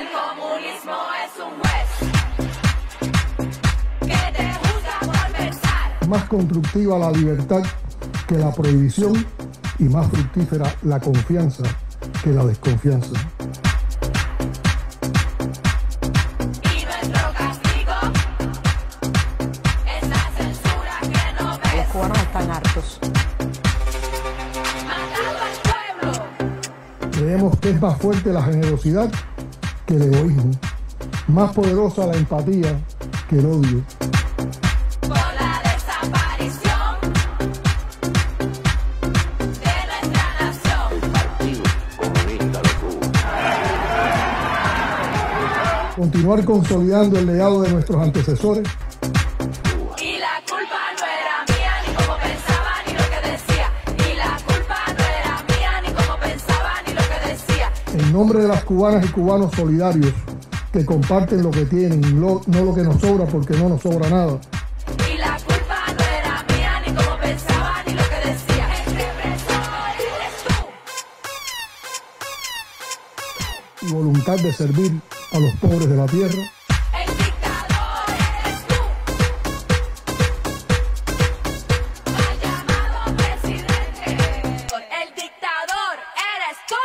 El comunismo es un juez que te juzga por pensar. Más constructiva la libertad que la prohibición y más fructífera la confianza que la desconfianza. Y nuestro castigo es la censura que no Los cubanos están hartos. Matando al pueblo. Creemos que es más fuerte la generosidad que el egoísmo, más poderosa la empatía que el odio. Continuar consolidando el legado de nuestros antecesores En nombre de las cubanas y cubanos solidarios que comparten lo que tienen, lo, no lo que nos sobra porque no nos sobra nada. Y voluntad de servir a los pobres de la tierra. El dictador eres tú. El dictador eres tú.